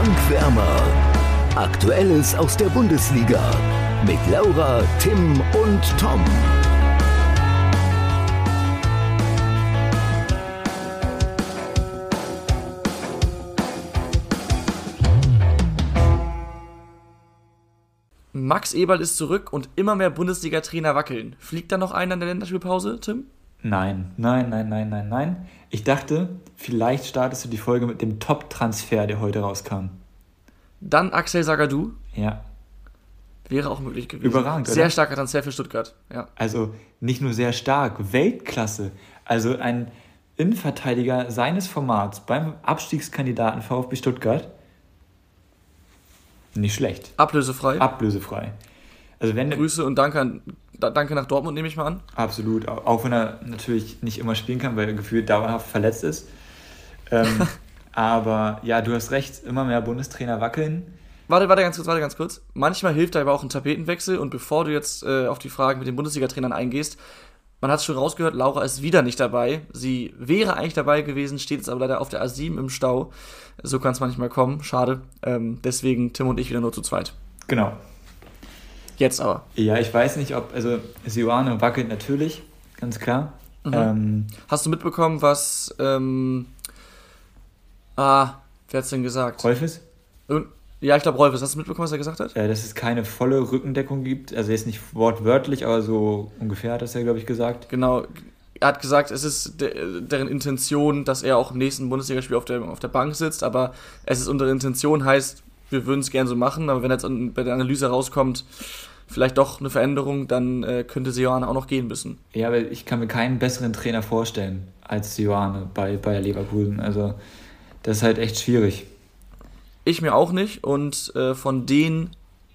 Bankwärmer. Aktuelles aus der Bundesliga mit Laura, Tim und Tom. Max Eberl ist zurück und immer mehr Bundesliga-Trainer wackeln. Fliegt da noch einer in der Länderspielpause, Tim? Nein, nein, nein, nein, nein, nein. Ich dachte, vielleicht startest du die Folge mit dem Top-Transfer, der heute rauskam. Dann Axel Sagadou. Ja. Wäre auch möglich gewesen. Überragend, oder? Sehr starker Transfer für Stuttgart. Ja. Also nicht nur sehr stark, Weltklasse. Also ein Innenverteidiger seines Formats beim Abstiegskandidaten VfB Stuttgart. Nicht schlecht. Ablösefrei. Ablösefrei. Also wenn Grüße und danke, an, da- danke nach Dortmund, nehme ich mal an. Absolut, au- auch wenn er natürlich nicht immer spielen kann, weil er gefühlt dauerhaft verletzt ist. Ähm, aber ja, du hast recht, immer mehr Bundestrainer wackeln. Warte, warte ganz kurz, warte ganz kurz. Manchmal hilft da aber auch ein Tapetenwechsel und bevor du jetzt äh, auf die Fragen mit den Bundesliga-Trainern eingehst, man hat es schon rausgehört, Laura ist wieder nicht dabei. Sie wäre eigentlich dabei gewesen, steht jetzt aber leider auf der A7 im Stau. So kann es manchmal kommen, schade. Ähm, deswegen Tim und ich wieder nur zu zweit. Genau. Jetzt aber. Ja, ich weiß nicht, ob, also Sioane wackelt natürlich, ganz klar. Mhm. Ähm, Hast du mitbekommen, was, ähm, ah, wer hat's denn gesagt? Rolfes, Ja, ich glaube Rolfes. Hast du mitbekommen, was er gesagt hat? äh, dass es keine volle Rückendeckung gibt. Also jetzt nicht wortwörtlich, aber so ungefähr hat das ja, glaube ich, gesagt. Genau. Er hat gesagt, es ist de deren Intention, dass er auch im nächsten Bundesligaspiel auf der, auf der Bank sitzt, aber es ist unter Intention, heißt, wir würden es gerne so machen, aber wenn jetzt bei der Analyse rauskommt, vielleicht doch eine Veränderung, dann äh, könnte Seoane auch noch gehen müssen. Ja, aber ich kann mir keinen besseren Trainer vorstellen als Sioane bei Bayer Leverkusen. Also das ist halt echt schwierig. Ich mir auch nicht und äh, von den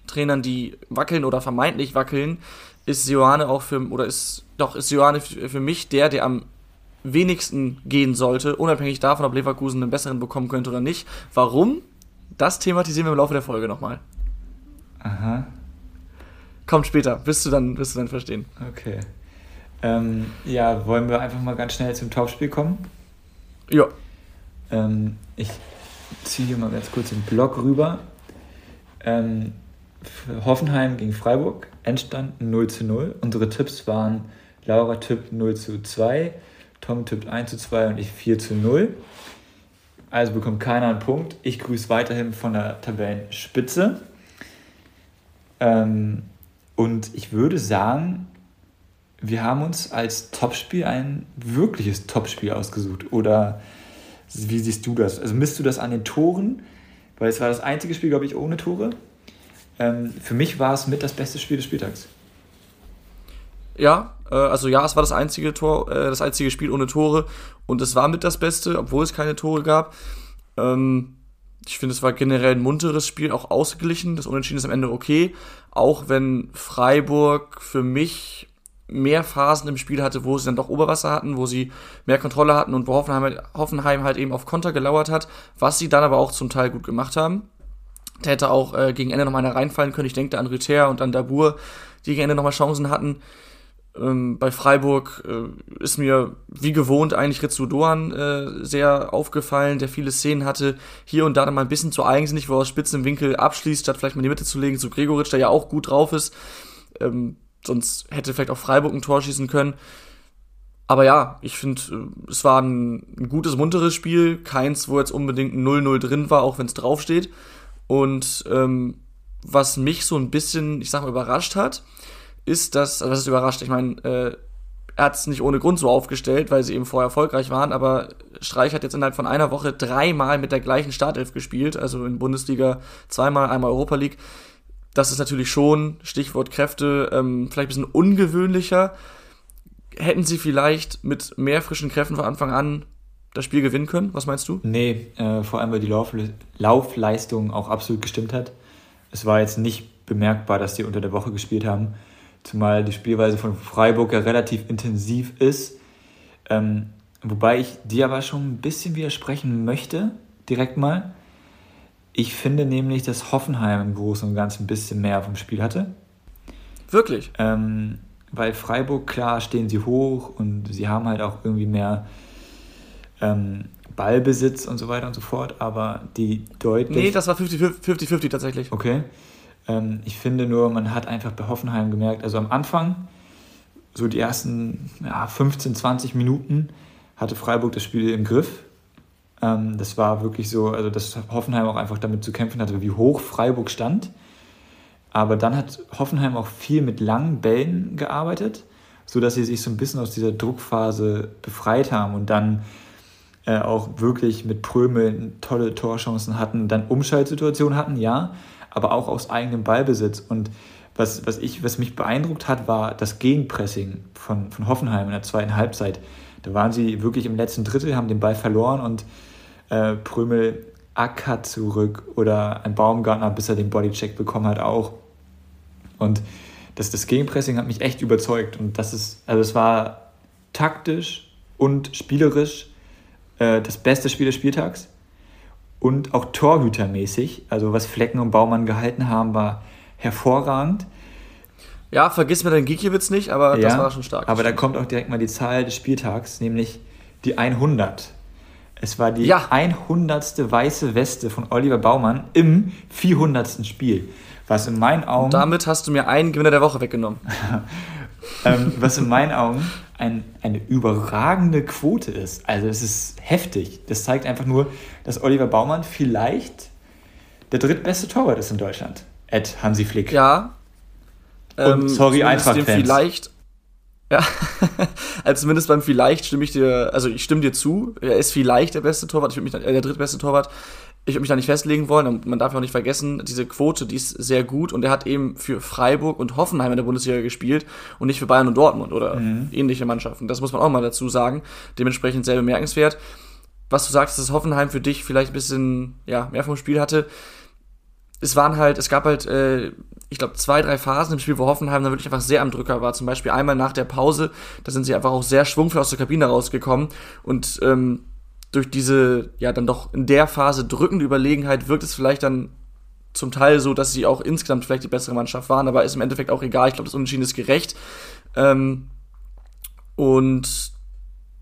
Trainern, die wackeln oder vermeintlich wackeln, ist Seoane auch für, oder ist, doch, ist Seoane für für mich der, der am wenigsten gehen sollte, unabhängig davon, ob Leverkusen einen besseren bekommen könnte oder nicht. Warum? Das thematisieren wir im Laufe der Folge nochmal. Aha, Kommt später, wirst du dann, wirst du dann verstehen. okay. Ähm, ja, wollen wir einfach mal ganz schnell zum Topspiel kommen? Ja. Ähm, ich ziehe hier mal ganz kurz den Block rüber. Ähm, Hoffenheim gegen Freiburg, Endstand 0 zu 0. Unsere Tipps waren Laura tippt 0 zu 2, Tom tippt 1 zu 2 und ich 4 zu 0. Also bekommt keiner einen Punkt. Ich grüße weiterhin von der Tabellenspitze. Ähm, und ich würde sagen, wir haben uns als Topspiel ein wirkliches Topspiel ausgesucht. Oder wie siehst du das? Also misst du das an den Toren? Weil es war das einzige Spiel, glaube ich, ohne Tore. Ähm, für mich war es mit das beste Spiel des Spieltags. Ja, äh, also ja, es war das einzige Tor, äh, das einzige Spiel ohne Tore und es war mit das Beste, obwohl es keine Tore gab. Ähm, ich finde, es war generell ein munteres Spiel, auch ausgeglichen. Das Unentschieden ist am Ende okay, auch wenn Freiburg für mich mehr Phasen im Spiel hatte, wo sie dann doch Oberwasser hatten, wo sie mehr Kontrolle hatten und wo Hoffenheim, halt- Hoffenheim halt eben auf Konter gelauert hat, was sie dann aber auch zum Teil gut gemacht haben. Der hätte auch äh, gegen Ende nochmal einer reinfallen können. Ich denke da an Rüther und an Dabur, die gegen Ende nochmal Chancen hatten. Ähm, bei Freiburg äh, ist mir wie gewohnt eigentlich Ritsu Doan äh, sehr aufgefallen, der viele Szenen hatte. Hier und da dann mal ein bisschen zu eigensinnig, wo er aus spitzem Winkel abschließt, statt vielleicht mal in die Mitte zu legen, zu Gregoritsch, der ja auch gut drauf ist. Ähm, sonst hätte vielleicht auch Freiburg ein Tor schießen können. Aber ja, ich finde, äh, es war ein, ein gutes, munteres Spiel. Keins, wo jetzt unbedingt ein 0-0 drin war, auch wenn es draufsteht. Und ähm, was mich so ein bisschen, ich sag mal, überrascht hat, ist, dass, also was ist überrascht? Ich meine, äh, er hat es nicht ohne Grund so aufgestellt, weil sie eben vorher erfolgreich waren, aber Streich hat jetzt innerhalb von einer Woche dreimal mit der gleichen Startelf gespielt, also in Bundesliga zweimal, einmal Europa League. Das ist natürlich schon, Stichwort Kräfte, ähm, vielleicht ein bisschen ungewöhnlicher. Hätten sie vielleicht mit mehr frischen Kräften von Anfang an das Spiel gewinnen können? Was meinst du? Nee, äh, vor allem weil die Lauf Laufleistung auch absolut gestimmt hat. Es war jetzt nicht bemerkbar, dass die unter der Woche gespielt haben, zumal die Spielweise von Freiburg ja relativ intensiv ist. Ähm, wobei ich dir aber schon ein bisschen widersprechen möchte, direkt mal. Ich finde nämlich, dass Hoffenheim im Großen und Ganzen ein bisschen mehr vom Spiel hatte. Wirklich? Ähm, weil Freiburg, klar, stehen sie hoch und sie haben halt auch irgendwie mehr ähm, Ballbesitz und so weiter und so fort, aber die deutlich. Nee, das war 50-50 tatsächlich. Okay. Ähm, ich finde nur, man hat einfach bei Hoffenheim gemerkt, also am Anfang, so die ersten ja, 15, 20 Minuten, hatte Freiburg das Spiel im Griff. Ähm, das war wirklich so, also dass Hoffenheim auch einfach damit zu kämpfen hatte, wie hoch Freiburg stand. Aber dann hat Hoffenheim auch viel mit langen Bällen gearbeitet, sodass sie sich so ein bisschen aus dieser Druckphase befreit haben und dann äh, auch wirklich mit Prömel tolle Torchancen hatten, dann Umschaltsituationen hatten, ja, aber auch aus eigenem Ballbesitz. Und was, was, ich, was mich beeindruckt hat, war das Gegenpressing von, von Hoffenheim in der zweiten Halbzeit. Da waren sie wirklich im letzten Drittel, haben den Ball verloren und äh, Prömel ackert zurück oder ein Baumgartner, bis er den Bodycheck bekommen hat, auch. Und das, das Gegenpressing hat mich echt überzeugt. Und das ist, also es war taktisch und spielerisch äh, das beste Spiel des Spieltags. Und auch torhütermäßig, also was Flecken und Baumann gehalten haben, war hervorragend. Ja, vergiss mir deinen Gikiewicz nicht, aber ja, das war schon stark. Aber da kommt auch direkt mal die Zahl des Spieltags, nämlich die 100. Es war die ja. 100. weiße Weste von Oliver Baumann im 400. Spiel. Was in meinen Augen. Und damit hast du mir einen Gewinner der Woche weggenommen. ähm, was in meinen Augen ein, eine überragende Quote ist. Also es ist heftig. Das zeigt einfach nur, dass Oliver Baumann vielleicht der drittbeste Torwart ist in Deutschland. Ed Hansi Flick. Ja. Und ähm, sorry, einfach Vielleicht. Ja, also zumindest beim vielleicht stimme ich dir, also ich stimme dir zu. Er ist vielleicht der beste Torwart, ich würde mich äh, der drittbeste Torwart ich würde mich da nicht festlegen wollen. Und man darf ja auch nicht vergessen, diese Quote, die ist sehr gut und er hat eben für Freiburg und Hoffenheim in der Bundesliga gespielt und nicht für Bayern und Dortmund oder mhm. ähnliche Mannschaften. Das muss man auch mal dazu sagen. Dementsprechend sehr bemerkenswert. Was du sagst, dass Hoffenheim für dich vielleicht ein bisschen ja, mehr vom Spiel hatte. Es waren halt, es gab halt, äh, ich glaube, zwei, drei Phasen im Spiel, wo Hoffenheim dann wirklich einfach sehr am Drücker war. Zum Beispiel einmal nach der Pause, da sind sie einfach auch sehr schwungvoll aus der Kabine rausgekommen und ähm, durch diese, ja, dann doch in der Phase drückende Überlegenheit wirkt es vielleicht dann zum Teil so, dass sie auch insgesamt vielleicht die bessere Mannschaft waren, aber ist im Endeffekt auch egal. Ich glaube, das Unentschieden ist gerecht. Ähm, und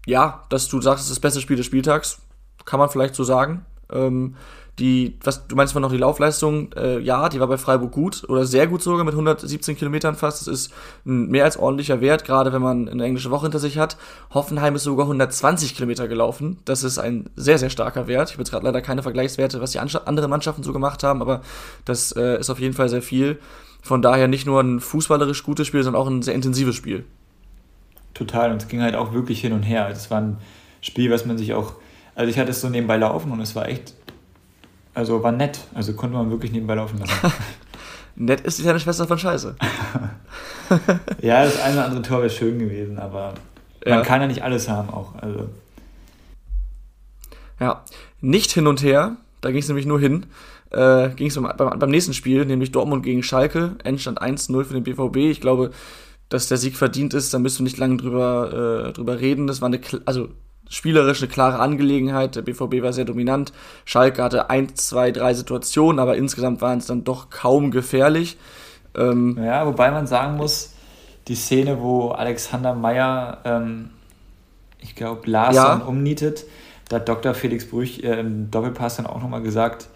ja, dass du sagst, es ist das beste Spiel des Spieltags, kann man vielleicht so sagen. Ähm, die, was du meinst mal noch die Laufleistung, äh, ja, die war bei Freiburg gut oder sehr gut sogar mit 117 Kilometern fast. Das ist ein mehr als ordentlicher Wert, gerade wenn man eine englische Woche hinter sich hat. Hoffenheim ist sogar 120 Kilometer gelaufen. Das ist ein sehr, sehr starker Wert. Ich habe jetzt gerade leider keine Vergleichswerte, was die anderen Mannschaften so gemacht haben, aber das äh, ist auf jeden Fall sehr viel. Von daher nicht nur ein fußballerisch gutes Spiel, sondern auch ein sehr intensives Spiel. Total, und es ging halt auch wirklich hin und her. Es war ein Spiel, was man sich auch, also ich hatte es so nebenbei laufen und es war echt also war nett. Also konnte man wirklich nebenbei laufen lassen. nett ist die kleine Schwester von Scheiße. ja, das eine oder andere Tor wäre schön gewesen, aber ja. man kann ja nicht alles haben auch. Also. Ja, nicht hin und her, da ging es nämlich nur hin. Äh, ging es beim, beim, nächsten Spiel, nämlich Dortmund gegen Schalke, Endstand 1-0 für den BVB. Ich glaube, dass der Sieg verdient ist, da müssen wir nicht lange drüber, äh, drüber reden. Das war eine, also spielerisch eine klare Angelegenheit. Der BVB war sehr dominant. Schalke hatte ein, zwei, drei Situationen, aber insgesamt waren es dann doch kaum gefährlich. Ähm, ja, wobei man sagen muss, die Szene, wo Alexander Meyer, ähm, ich glaube, Larsson ja. umnietet, da hat Dr. Felix Brüch äh, im Doppelpass dann auch nochmal gesagt,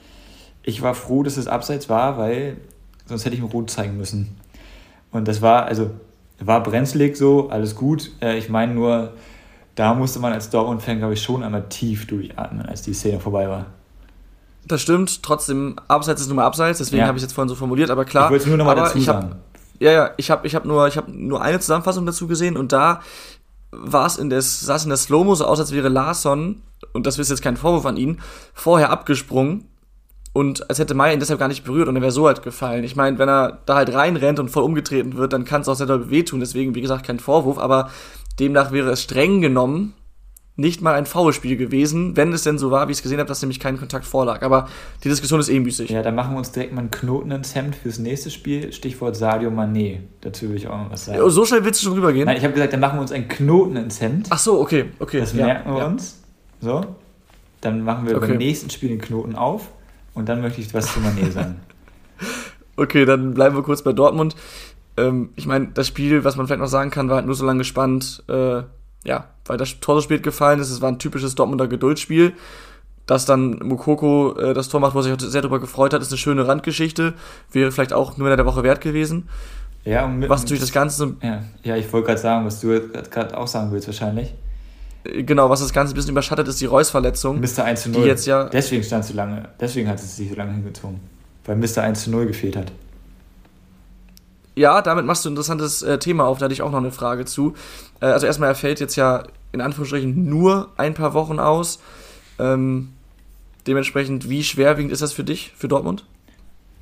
ich war froh, dass es abseits war, weil sonst hätte ich ihm rot zeigen müssen. Und das war, also, war brenzlig so, alles gut. Äh, ich meine nur, da musste man als Dortmund-Fan, glaube ich, schon einmal tief durchatmen, als die Szene vorbei war. Das stimmt, trotzdem, Abseits ist nur mal Abseits, deswegen ja. habe ich es jetzt vorhin so formuliert, aber klar. Ich wollte es nur nochmal dazu sagen. Hab, ja, ja, ich habe ich hab nur, hab nur eine Zusammenfassung dazu gesehen und da war es in der, sah es in der Slow-Mo so aus, als wäre Larsson, und das ist jetzt kein Vorwurf an ihn, vorher abgesprungen und als hätte Meier ihn deshalb gar nicht berührt und er wäre so halt gefallen. Ich meine, wenn er da halt reinrennt und voll umgetreten wird, dann kann es auch sehr doll wehtun, deswegen, wie gesagt, kein Vorwurf, aber Demnach wäre es streng genommen nicht mal ein Foulspiel gewesen, wenn es denn so war, wie ich es gesehen habe, dass nämlich kein Kontakt vorlag. Aber die Diskussion ist eh müßig. Ja, dann machen wir uns direkt mal einen Knoten ins Hemd fürs nächste Spiel. Stichwort Sadio Mané. Dazu will ich auch noch was sagen. So schnell willst du schon rübergehen? Nein, ich habe gesagt, dann machen wir uns einen Knoten ins Hemd. Ach so, okay, okay. Das merken wir ja. uns. So. Dann machen wir okay. beim nächsten Spiel den Knoten auf und dann möchte ich was zu Mané sagen. okay, dann bleiben wir kurz bei Dortmund. Ähm, ich meine, das Spiel, was man vielleicht noch sagen kann, war halt nur so lange gespannt, äh, ja, weil das Tor so spät gefallen ist, es war ein typisches Dortmunder Geduldsspiel. Dass dann Mukoko äh, das Tor macht, wo er sich sehr darüber gefreut hat, ist eine schöne Randgeschichte. Wäre vielleicht auch nur in der Woche wert gewesen. Ja, und mit, Was natürlich das Ganze ja, ja, ich wollte gerade sagen, was du gerade auch sagen willst wahrscheinlich. genau, was das Ganze ein bisschen überschattet, ist die Reus-Verletzung. Mr. 1 zu Die 0. jetzt ja- Deswegen stand so lange, deswegen hat es sich so lange hingezogen. Weil Mr. 1 zu 0 gefehlt hat. Ja, damit machst du ein interessantes äh, Thema auf, da hatte ich auch noch eine Frage zu. Äh, also erstmal, er fällt jetzt ja in Anführungsstrichen nur ein paar Wochen aus. Ähm, dementsprechend, wie schwerwiegend ist das für dich, für Dortmund?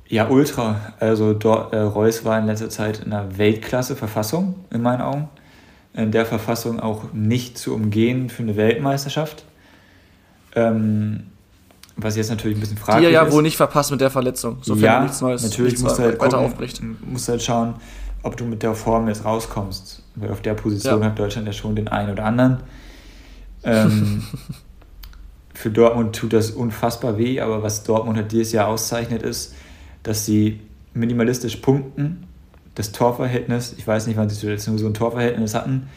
Ja, ultra. Also Dor äh, Reus war in letzter Zeit in einer Weltklasse-Verfassung, in meinen Augen. In der Verfassung auch nicht zu umgehen für eine Weltmeisterschaft. Ähm, was jetzt natürlich ein bisschen Die fraglich er ja ist. wohl nicht verpasst mit der Verletzung, sofern ja, nichts Neues natürlich nichts musst halt weiter gucken, aufbricht. musst halt schauen, ob du mit der Form jetzt rauskommst. Weil auf der Position Ja. hat Deutschland ja schon den einen oder anderen. Ähm, für Dortmund tut das unfassbar weh, aber was Dortmund halt dieses Jahr auszeichnet, ist, dass sie minimalistisch punkten. Das Torverhältnis, ich weiß nicht, wann sie zuletzt nur so ein Torverhältnis hatten,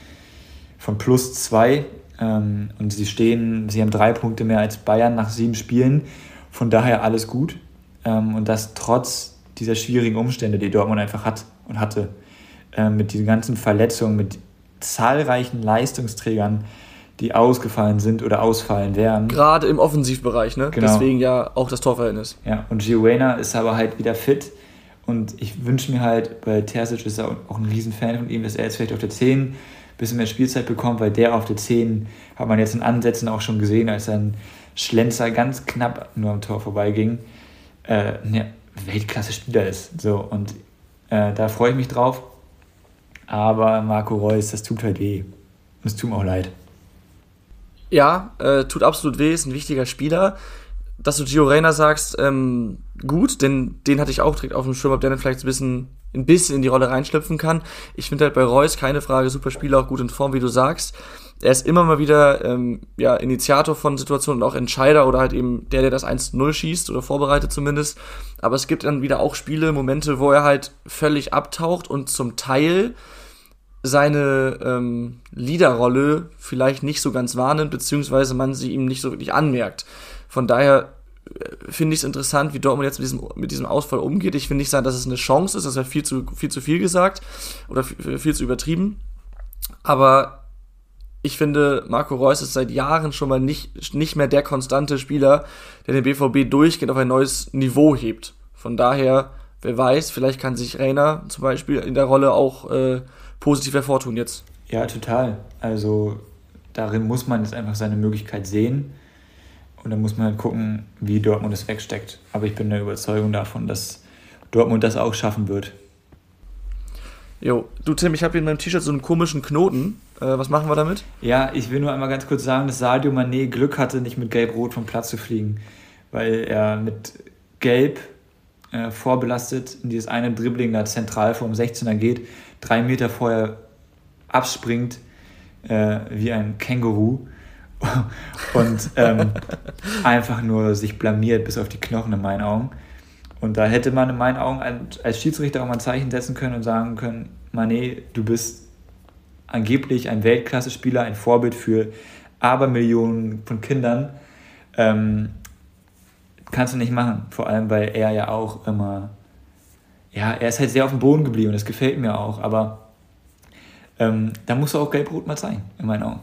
von plus zwei. Ähm, und sie stehen, sie haben drei Punkte mehr als Bayern nach sieben Spielen. Von daher alles gut. Ähm, und das trotz dieser schwierigen Umstände, die Dortmund einfach hat und hatte. Ähm, mit diesen ganzen Verletzungen, mit zahlreichen Leistungsträgern, die ausgefallen sind oder ausfallen werden. Gerade im Offensivbereich, ne? Genau. Deswegen ja auch das Torverhältnis. Ja, und Gio Reyna ist aber halt wieder fit. Und ich wünsche mir halt, weil Terzic ist auch ein Riesenfan von ihm, dass er jetzt vielleicht auf der 10 ein bisschen mehr Spielzeit bekommt, weil der auf der 10 hat man jetzt in Ansätzen auch schon gesehen, als sein Schlenzer ganz knapp nur am Tor vorbeiging, äh, ne, Weltklasse-Spieler ist. So, und äh, da freue ich mich drauf. Aber Marco Reus, das tut halt weh. Und es tut mir auch leid. Ja, äh, tut absolut weh, ist ein wichtiger Spieler. Dass du Gio Reyna sagst, ähm, gut, denn den hatte ich auch direkt auf dem Schirm, ob der dann vielleicht ein bisschen, ein bisschen in die Rolle reinschlüpfen kann. Ich finde halt bei Reus keine Frage, super Spieler, auch gut in Form, wie du sagst. Er ist immer mal wieder ähm, ja, Initiator von Situationen und auch Entscheider oder halt eben der, der das 1-0 schießt oder vorbereitet zumindest. Aber es gibt dann wieder auch Spiele, Momente, wo er halt völlig abtaucht und zum Teil seine ähm, Leaderrolle vielleicht nicht so ganz wahrnimmt, beziehungsweise man sie ihm nicht so wirklich anmerkt. Von daher äh, finde ich es interessant, wie Dortmund jetzt mit diesem, mit diesem Ausfall umgeht. Ich will nicht sagen, dass es eine Chance ist, das wäre viel zu, viel zu viel gesagt oder viel, viel zu übertrieben. Aber ich finde, Marco Reus ist seit Jahren schon mal nicht, nicht mehr der konstante Spieler, der den BVB durchgehend auf ein neues Niveau hebt. Von daher, wer weiß, vielleicht kann sich Reiner zum Beispiel in der Rolle auch äh, positiv hervortun jetzt. Ja, total. Also darin muss man jetzt einfach seine Möglichkeit sehen. Und dann muss man halt gucken, wie Dortmund es wegsteckt. Aber ich bin der Überzeugung davon, dass Dortmund das auch schaffen wird. Jo, du Tim, ich habe hier in meinem T-Shirt so einen komischen Knoten. Äh, was machen wir damit? Ja, ich will nur einmal ganz kurz sagen, dass Sadio Mané Glück hatte, nicht mit Gelb-Rot vom Platz zu fliegen. Weil er mit Gelb äh, vorbelastet in dieses eine Dribbling da zentral vor dem 16er geht, drei Meter vorher abspringt äh, wie ein Känguru und ähm, einfach nur sich blamiert bis auf die Knochen in meinen Augen. Und da hätte man in meinen Augen als- Schiedsrichter auch mal ein Zeichen setzen können und sagen können, Mané, du bist angeblich ein Weltklasse-Spieler, ein Vorbild für Abermillionen von Kindern. Ähm, kannst du nicht machen. Vor allem, weil er ja auch immer, ja, er ist halt sehr auf dem Boden geblieben. Das gefällt mir auch. Aber ähm, da muss er auch gelb-rot mal zeigen, in meinen Augen.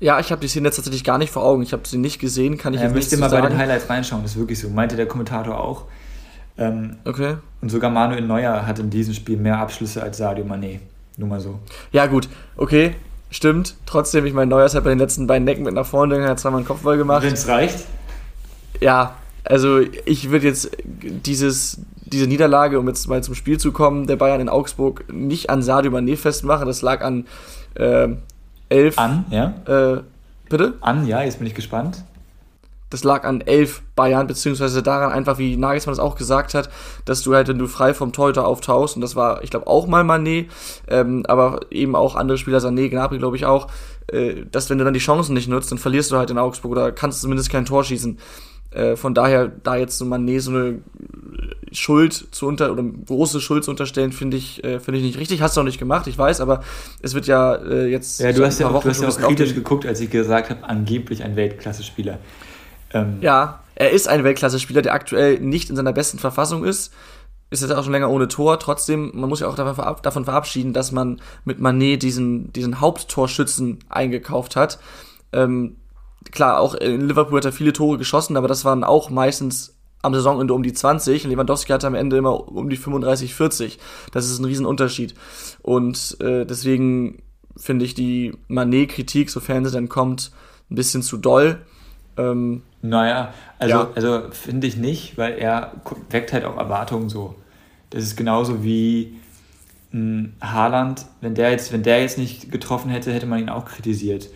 Ja, ich habe die Szene jetzt tatsächlich gar nicht vor Augen. Ich habe sie nicht gesehen, kann ich ja, jetzt nicht sagen. Müsst ihr mal bei den Highlights reinschauen, das ist wirklich so. Meinte der Kommentator auch. Ähm, okay. Und sogar Manuel Neuer hat in diesem Spiel mehr Abschlüsse als Sadio Mané. Nur mal so. Ja, gut. Okay, stimmt. Trotzdem, ich meine, Neuer hat bei den letzten beiden Necken mit nach vorne, dann hat zweimal einen Kopfball gemacht. Wenn es reicht. Ja, also ich würde jetzt dieses, diese Niederlage, um jetzt mal zum Spiel zu kommen, der Bayern in Augsburg nicht an Sadio Mané festmachen. Das lag an. Ähm, 11. An, ja. Äh, bitte? An, ja, jetzt bin ich gespannt. Das lag an 11 Bayern, beziehungsweise daran einfach, wie Nagelsmann das auch gesagt hat, dass du halt, wenn du frei vom Torhüter auftauchst, und das war, ich glaube, auch mal Manet, ähm, aber eben auch andere Spieler, Sané, Gnabry, glaube ich auch, äh, dass wenn du dann die Chancen nicht nutzt, dann verlierst du halt in Augsburg oder kannst zumindest kein Tor schießen. Äh, von daher, da jetzt so Mané so eine Schuld zu unter oder große Schuld zu unterstellen, finde ich, äh, finde ich nicht richtig. Hast du auch nicht gemacht, ich weiß, aber es wird ja äh, jetzt. Ja, du hast ja, auch, du hast ja auch kritisch geguckt, als ich gesagt habe, angeblich ein Weltklasse-Spieler. Ähm. Ja, er ist ein Weltklasse-Spieler, der aktuell nicht in seiner besten Verfassung ist. Ist jetzt auch schon länger ohne Tor. Trotzdem, man muss ja auch davon verabschieden, dass man mit Manet diesen, diesen Haupttorschützen eingekauft hat. Ähm, klar, auch in Liverpool hat er viele Tore geschossen, aber das waren auch meistens am Saisonende um die 20. Lewandowski hatte am Ende immer um die 35, 40. Das ist ein Riesenunterschied. Und äh, deswegen finde ich die Manet-Kritik, sofern sie dann kommt, ein bisschen zu doll. Ähm, naja, also, ja. also finde ich nicht, weil er weckt halt auch Erwartungen so. Das ist genauso wie ein Haaland, wenn der jetzt, wenn der jetzt nicht getroffen hätte, hätte man ihn auch kritisiert.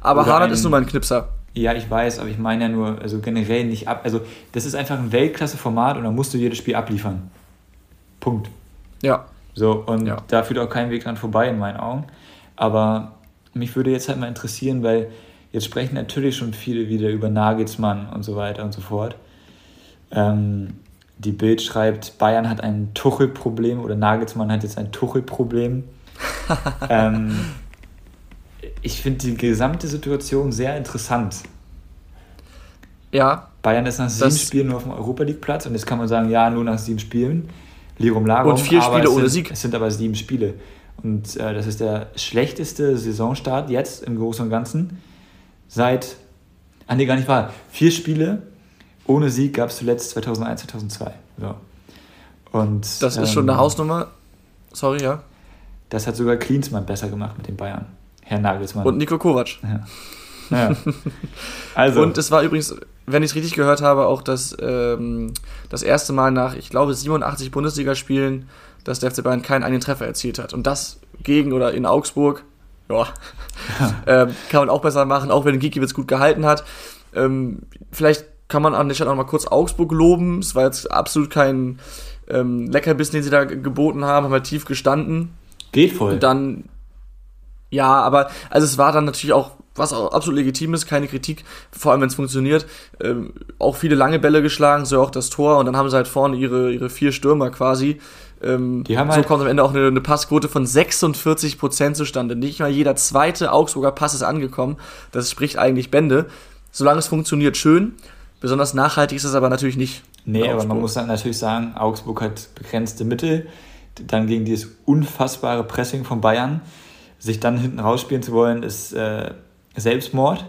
Aber Oder Haaland ein, ist nur mal ein Knipser. Ja, ich weiß, aber ich meine ja nur, also generell nicht ab. Also, das ist einfach ein Weltklasse-Format und da musst du jedes Spiel abliefern. Punkt. Ja. So, und ja. da führt auch kein Weg dran vorbei in meinen Augen. Aber mich würde jetzt halt mal interessieren, weil jetzt sprechen natürlich schon viele wieder über Nagelsmann und so weiter und so fort. Ähm, die Bild schreibt, Bayern hat ein Tuchel-Problem oder Nagelsmann hat jetzt ein Tuchel-Problem. ähm, ich finde die gesamte Situation sehr interessant. Ja. Bayern ist nach sieben Spielen nur auf dem Europa League Platz und jetzt kann man sagen, ja, nur nach sieben Spielen. Lirum Larum. Und vier Spiele ohne sind, Sieg. Es sind aber sieben Spiele. Und äh, das ist der schlechteste Saisonstart jetzt im Großen und Ganzen. Seit, ah nee, gar nicht wahr. Vier Spiele ohne Sieg gab es zuletzt 2001, 2002. So. Und, das ist ähm, schon eine Hausnummer. Sorry, ja. Das hat sogar Klinsmann besser gemacht mit den Bayern. Herr Nagelsmann. Und Nico Kovac. Ja. ja. Also. Und es war übrigens, wenn ich es richtig gehört habe, auch das, ähm, das erste Mal nach, ich glaube, 87 Bundesligaspielen, dass der FC Bayern keinen eigenen Treffer erzielt hat. Und das gegen oder in Augsburg, ja, ähm, kann man auch besser machen, auch wenn Gikiewicz gut gehalten hat. Ähm, vielleicht kann man an der Stelle auch mal kurz Augsburg loben. Es war jetzt absolut kein ähm, Leckerbissen, den sie da geboten haben, haben halt tief gestanden. Geht voll. Und dann ja, aber also es war dann natürlich auch, was auch absolut legitim ist, keine Kritik, vor allem wenn es funktioniert, ähm, auch viele lange Bälle geschlagen, so auch das Tor und dann haben sie halt vorne ihre, ihre vier Stürmer quasi. Ähm, Die haben so halt kommt am Ende auch eine, eine Passquote von 46% zustande. Nicht mal jeder zweite Augsburger Pass ist angekommen. Das spricht eigentlich Bände. Solange es funktioniert, schön. Besonders nachhaltig ist es aber natürlich nicht. Nee, aber man muss dann natürlich sagen, Augsburg hat begrenzte Mittel. Dann gegen dieses unfassbare Pressing von Bayern sich dann hinten rausspielen zu wollen, ist äh, Selbstmord.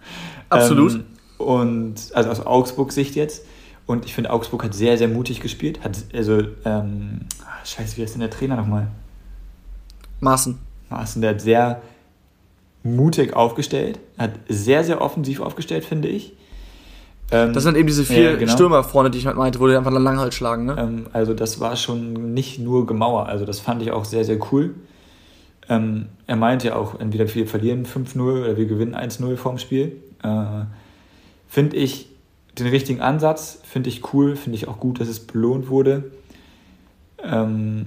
Absolut. Ähm, und also aus Augsburg Sicht jetzt. Und ich finde, Augsburg hat sehr, sehr mutig gespielt. Hat, also, ähm, ah, scheiße, wie heißt denn der Trainer nochmal? Maaßen. Maaßen, der hat sehr mutig aufgestellt, hat sehr, sehr offensiv aufgestellt, finde ich. Ähm, das sind eben diese vier ja, genau. Stürmer vorne, die ich halt meinte, wo die einfach lang Langhalt schlagen. Ne? Ähm, also das war schon nicht nur Gemauer, also das fand ich auch sehr, sehr cool. Ähm, er meinte ja auch, entweder wir verlieren 5-0 oder wir gewinnen 1-0 vorm Spiel. Äh, finde ich den richtigen Ansatz, finde ich cool, finde ich auch gut, dass es belohnt wurde. Ähm,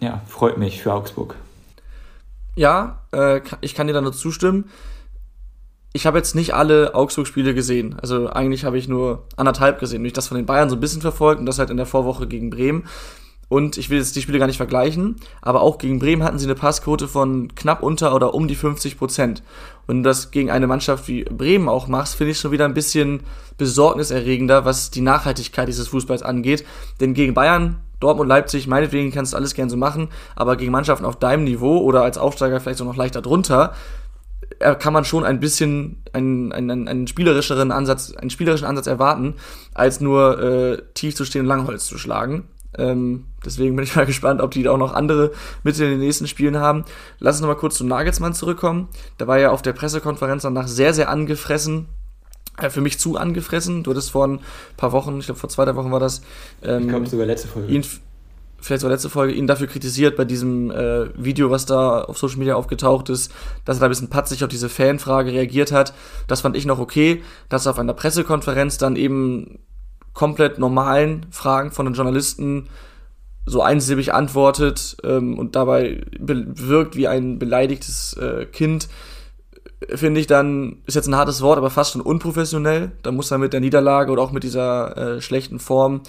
ja, freut mich für Augsburg. Ja, äh, ich kann dir da nur zustimmen. Ich habe jetzt nicht alle Augsburg-Spiele gesehen. Also eigentlich habe ich nur anderthalb gesehen. Ich das von den Bayern so ein bisschen verfolgt und das halt in der Vorwoche gegen Bremen. Und ich will jetzt die Spiele gar nicht vergleichen, aber auch gegen Bremen hatten sie eine Passquote von knapp unter oder um die 50 Prozent. Und das gegen eine Mannschaft wie Bremen auch machst, finde ich schon wieder ein bisschen besorgniserregender, was die Nachhaltigkeit dieses Fußballs angeht. Denn gegen Bayern, Dortmund, Leipzig, meinetwegen kannst du alles gern so machen, aber gegen Mannschaften auf deinem Niveau oder als Aufsteiger vielleicht so noch leichter drunter, äh, kann man schon ein bisschen einen, einen, einen spielerischeren Ansatz, einen spielerischen Ansatz erwarten, als nur äh, tief zu stehen und Langholz zu schlagen. Ähm, deswegen bin ich mal gespannt, ob die da auch noch andere Mittel in den nächsten Spielen haben. Lass uns nochmal kurz zu Nagelsmann zurückkommen. Da war ja auf der Pressekonferenz danach sehr, sehr angefressen. Äh, für mich zu angefressen. Du hattest vor ein paar Wochen, ich glaube vor zwei, drei Wochen war das. Ähm, ich glaube sogar letzte Folge. Ihn, vielleicht sogar letzte Folge, ihn dafür kritisiert bei diesem äh, Video, was da auf Social Media aufgetaucht ist, dass er da ein bisschen patzig auf diese Fanfrage reagiert hat. Das fand ich noch okay, dass er auf einer Pressekonferenz dann eben komplett normalen Fragen von den Journalisten so einsilbig antwortet ähm, und dabei wirkt wie ein beleidigtes äh, Kind, finde ich dann, ist jetzt ein hartes Wort, aber fast schon unprofessionell. Da muss er mit der Niederlage oder auch mit dieser äh, schlechten Form,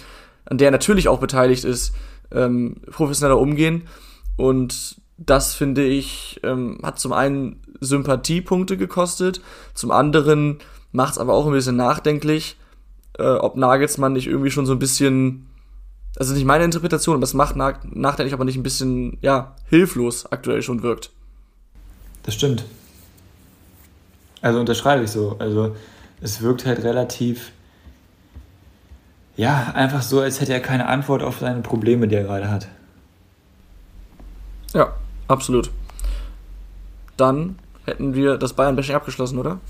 an der er natürlich auch beteiligt ist, ähm, professioneller umgehen. Und das finde ich, ähm, hat zum einen Sympathiepunkte gekostet, zum anderen macht es aber auch ein bisschen nachdenklich, äh, ob Nagelsmann nicht irgendwie schon so ein bisschen, also nicht meine Interpretation, aber es macht nach, nachdenklich, aber nicht ein bisschen, ja, hilflos aktuell schon wirkt. Das stimmt. Also unterschreibe ich so. Also es wirkt halt relativ, ja, einfach so, als hätte er keine Antwort auf seine Probleme, die er gerade hat. Ja, absolut. Dann hätten wir das Bayern-Bashing abgeschlossen, oder?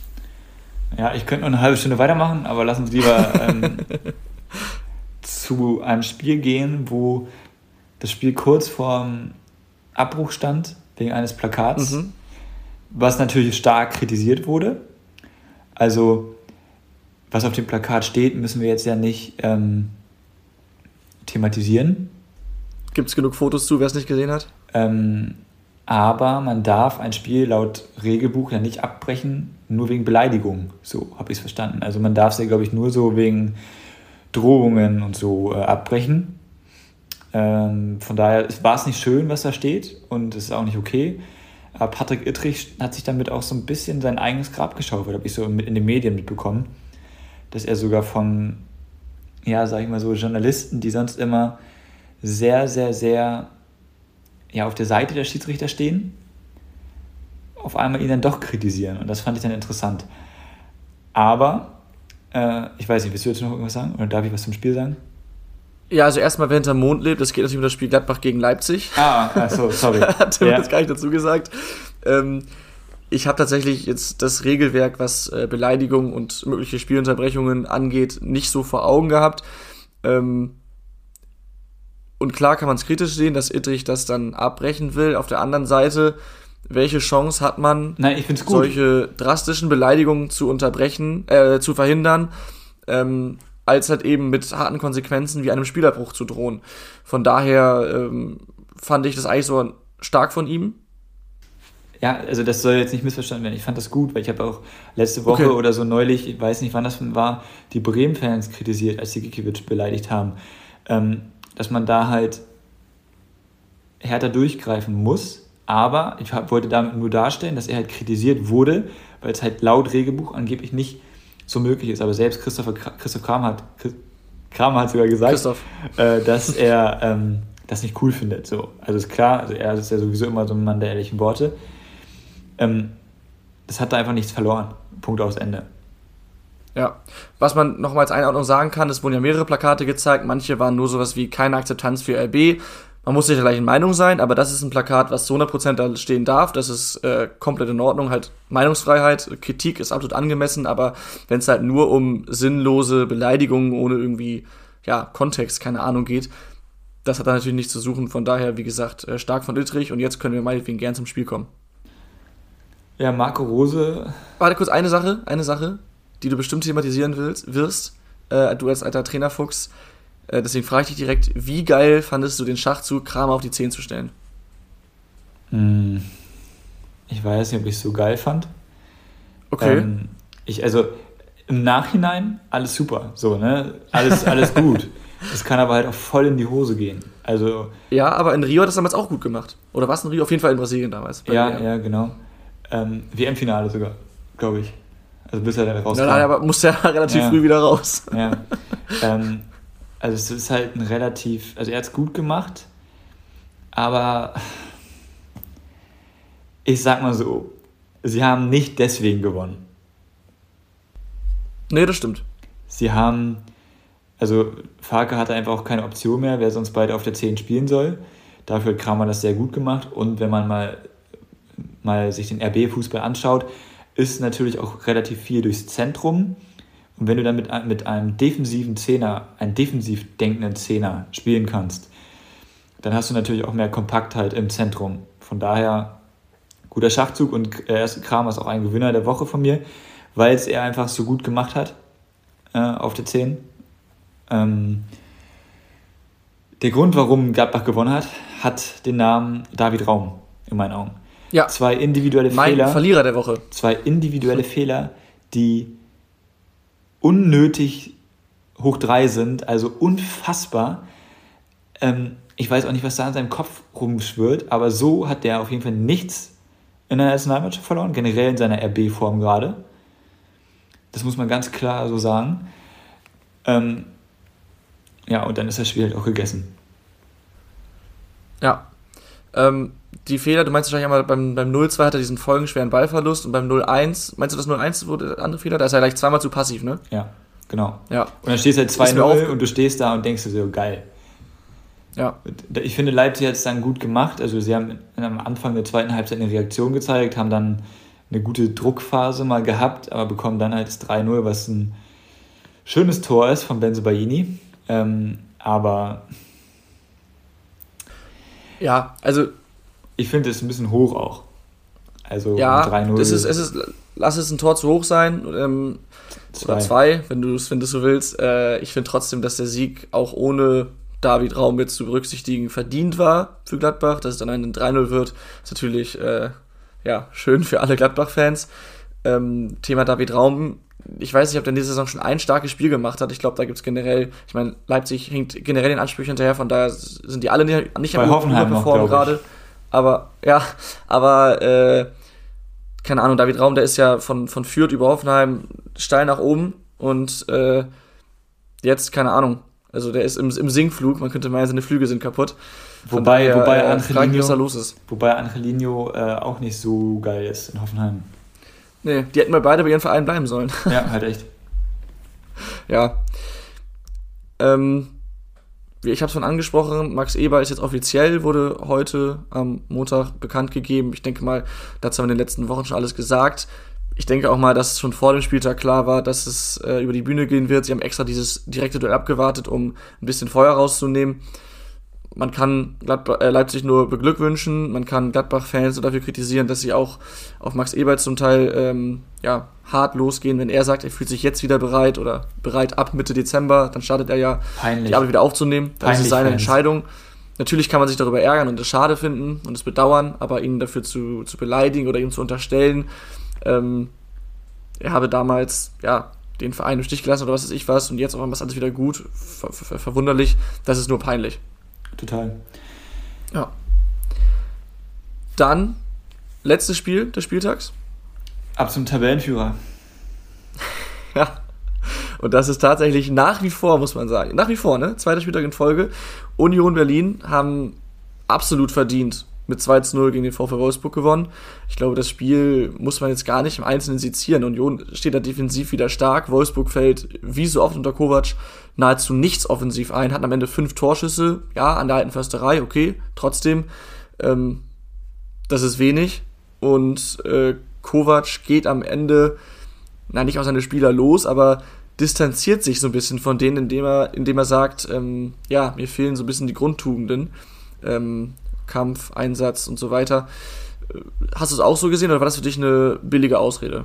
Ja, ich könnte noch eine halbe Stunde weitermachen, aber lass uns lieber ähm, zu einem Spiel gehen, wo das Spiel kurz vorm Abbruch stand, wegen eines Plakats, mhm. was natürlich stark kritisiert wurde. Also, was auf dem Plakat steht, müssen wir jetzt ja nicht ähm, thematisieren. Gibt es genug Fotos zu, wer es nicht gesehen hat? Ähm, aber man darf ein Spiel laut Regelbuch ja nicht abbrechen, nur wegen Beleidigung. So habe ich es verstanden. Also man darf es ja, glaube ich, nur so wegen Drohungen und so äh, abbrechen. Ähm, von daher war es nicht schön, was da steht und es ist auch nicht okay. Aber Patrick Ittrich hat sich damit auch so ein bisschen sein eigenes Grab geschaufelt, habe ich so in den Medien mitbekommen. Dass er sogar von, ja, sag ich mal so, Journalisten, die sonst immer sehr, sehr, sehr ja, auf der Seite der Schiedsrichter stehen, auf einmal ihn dann doch kritisieren. Und das fand ich dann interessant. Aber, äh, ich weiß nicht, willst du jetzt noch irgendwas sagen? Oder darf ich was zum Spiel sagen? Ja, also erstmal, wer hinter Mond lebt, das geht natürlich um das Spiel Gladbach gegen Leipzig. Ah, achso, sorry. Hat Tim ja. das gar nicht dazu gesagt. Ähm, ich habe tatsächlich jetzt das Regelwerk, was äh, Beleidigung und mögliche Spielunterbrechungen angeht, nicht so vor Augen gehabt. Ähm, und klar kann man es kritisch sehen, dass Ittrich das dann abbrechen will. Auf der anderen Seite, welche Chance hat man, Nein, solche drastischen Beleidigungen zu unterbrechen, äh, zu verhindern, ähm, als halt eben mit harten Konsequenzen wie einem Spielerbruch zu drohen. Von daher ähm, fand ich das eigentlich so stark von ihm. Ja, also das soll jetzt nicht missverstanden werden. Ich fand das gut, weil ich habe auch letzte Woche okay. oder so neulich, ich weiß nicht, wann das war, die Bremen-Fans kritisiert, als sie Gikiewicz beleidigt haben. Ähm, dass man da halt härter durchgreifen muss. Aber ich wollte damit nur darstellen, dass er halt kritisiert wurde, weil es halt laut Regelbuch angeblich nicht so möglich ist. Aber selbst Christopher, Christoph Kram hat, Kramer hat sogar gesagt, äh, dass er ähm, das nicht cool findet. So. Also ist klar, also er ist ja sowieso immer so ein Mann der ehrlichen Worte. Ähm, das hat da einfach nichts verloren. Punkt aufs Ende. Ja, was man nochmal als Einordnung sagen kann, es wurden ja mehrere Plakate gezeigt, manche waren nur sowas wie keine Akzeptanz für RB. Man muss sich der gleichen Meinung sein, aber das ist ein Plakat, was zu 100% da stehen darf. Das ist äh, komplett in Ordnung. Halt Meinungsfreiheit, Kritik ist absolut angemessen, aber wenn es halt nur um sinnlose Beleidigungen ohne irgendwie, ja, Kontext, keine Ahnung geht, das hat da natürlich nichts zu suchen. Von daher, wie gesagt, äh, stark von Dittrich und jetzt können wir meinetwegen gern zum Spiel kommen. Ja, Marco Rose. Warte kurz, eine Sache, eine Sache die du bestimmt thematisieren willst, wirst, äh, du als alter Trainerfuchs. Äh, deswegen frage ich dich direkt, wie geil fandest du den Schachzug, Kramer auf die 10 zu stellen? Hm, ich weiß nicht, ob ich es so geil fand. Okay. Ähm, ich, also im Nachhinein alles super, so, ne? Alles, alles gut. Es kann aber halt auch voll in die Hose gehen. Also. Ja, aber in Rio hat das damals auch gut gemacht. Oder was in Rio? Auf jeden Fall in Brasilien damals. Ja, ja, genau. Ähm, WM-Finale sogar, glaube ich. Also bis er dann rauskam. Nein, aber musste ja relativ ja. früh wieder raus. Ja. ähm, also es ist halt ein relativ, also er hat es gut gemacht, aber ich sag mal so, sie haben nicht deswegen gewonnen. Nee, das stimmt. Sie haben, also Farke hatte einfach auch keine Option mehr, wer sonst beide auf der 10 spielen soll. Dafür hat Kramer das sehr gut gemacht und wenn man mal, mal sich den RB-Fußball anschaut, ist natürlich auch relativ viel durchs Zentrum. Und wenn du dann mit, mit einem defensiven Zehner, einem defensiv denkenden Zehner spielen kannst, dann hast du natürlich auch mehr Kompaktheit im Zentrum. Von daher guter Schachzug und äh, erste Kram ist auch ein Gewinner der Woche von mir, weil es er einfach so gut gemacht hat äh, auf der 10. Ähm, der Grund, warum Gladbach gewonnen hat, hat den Namen David Raum in meinen Augen. Ja. Zwei individuelle mein Fehler. Verlierer der Woche. Zwei individuelle Fehler, die unnötig hoch drei sind, also unfassbar. Ähm, ich weiß auch nicht, was da in seinem Kopf rumschwirrt, aber so hat der auf jeden Fall nichts in der Nationalmannschaft verloren, generell in seiner RB-Form gerade. Das muss man ganz klar so sagen. Ähm, ja, und dann ist das Spiel halt auch gegessen. Ja. Ähm, die Fehler, du meinst wahrscheinlich einmal beim, beim 0-2 hat er diesen folgenschweren Ballverlust und beim 0-1, meinst du das 0-1 wurde der andere Fehler? Da ist er gleich zweimal zu passiv, ne? Ja, genau. Ja. Und dann stehst du halt 2-0 und du stehst da und denkst dir so, geil. Ja. Ich finde, Leipzig hat es dann gut gemacht. Also sie haben am Anfang der zweiten Halbzeit eine Reaktion gezeigt, haben dann eine gute Druckphase mal gehabt, aber bekommen dann halt das 3-0, was ein schönes Tor ist von Benzo Baini. Ähm, aber ja, also ich finde es ein bisschen hoch auch. Also ja, 3-0. Es ist, es ist, lass es ein Tor zu hoch sein. Ähm, zwei. Oder zwei, wenn du es wenn so willst. Äh, ich finde trotzdem, dass der Sieg auch ohne David Raum jetzt zu berücksichtigen verdient war für Gladbach. Dass es dann ein 3-0 wird, ist natürlich äh, ja, schön für alle Gladbach-Fans. Ähm, Thema David Raum. Ich weiß nicht, ob der in dieser Saison schon ein starkes Spiel gemacht hat. Ich glaube, da gibt es generell, ich meine, Leipzig hängt generell den Ansprüchen hinterher, von daher sind die alle nicht, nicht am Überperformen gerade. Aber ja, aber äh, keine Ahnung, David Raum, der ist ja von, von Fürth über Hoffenheim steil nach oben und äh, jetzt, keine Ahnung, also der ist im, im Sinkflug, man könnte meinen, seine Flüge sind kaputt. wobei, daher, wobei, äh, Angelino, da los ist. wobei Angelino äh, auch nicht so geil ist in Hoffenheim. Nee, die hätten mal beide bei ihren Vereinen bleiben sollen. Ja, halt echt. ja. Ähm, ich habe es schon angesprochen, Max Eber ist jetzt offiziell, wurde heute am Montag bekannt gegeben. Ich denke mal, dazu haben wir in den letzten Wochen schon alles gesagt. Ich denke auch mal, dass es schon vor dem Spieltag klar war, dass es äh, über die Bühne gehen wird. Sie haben extra dieses direkte Duell abgewartet, um ein bisschen Feuer rauszunehmen man kann Gladbach, äh, Leipzig nur beglückwünschen, man kann Gladbach-Fans dafür kritisieren, dass sie auch auf Max Ebert zum Teil ähm, ja, hart losgehen, wenn er sagt, er fühlt sich jetzt wieder bereit oder bereit ab Mitte Dezember, dann startet er ja, Peinlich. die Arbeit wieder aufzunehmen. Das Peinlich ist seine Fans. Entscheidung. Natürlich kann man sich darüber ärgern und es schade finden und es bedauern, aber ihn dafür zu, zu beleidigen oder ihm zu unterstellen, ähm, er habe damals, ja, den Verein im Stich gelassen oder was weiß ich was und jetzt auch was alles wieder gut, ver ver verwunderlich, das ist nur peinlich. Total. Ja. Dann, letztes Spiel des Spieltags. Ab zum Tabellenführer. ja. Und das ist tatsächlich nach wie vor, muss man sagen, nach wie vor, ne? Zweiter Spieltag in Folge. Union Berlin haben absolut verdient mit 2 zu 0 gegen den VfL Wolfsburg gewonnen. Ich glaube, das Spiel muss man jetzt gar nicht im Einzelnen sezieren. Union steht da defensiv wieder stark. Wolfsburg fällt wie so oft unter Kovac nahezu nichts offensiv ein, hat am Ende fünf Torschüsse. Ja, an der alten Försterei, okay. Trotzdem, ähm, das ist wenig. Und äh, Kovac geht am Ende, na, nicht aus seine Spieler los, aber distanziert sich so ein bisschen von denen, indem er, indem er sagt, ähm, ja, mir fehlen so ein bisschen die Grundtugenden. Ähm, Kampf, Einsatz und so weiter. Hast du es auch so gesehen oder war das für dich eine billige Ausrede?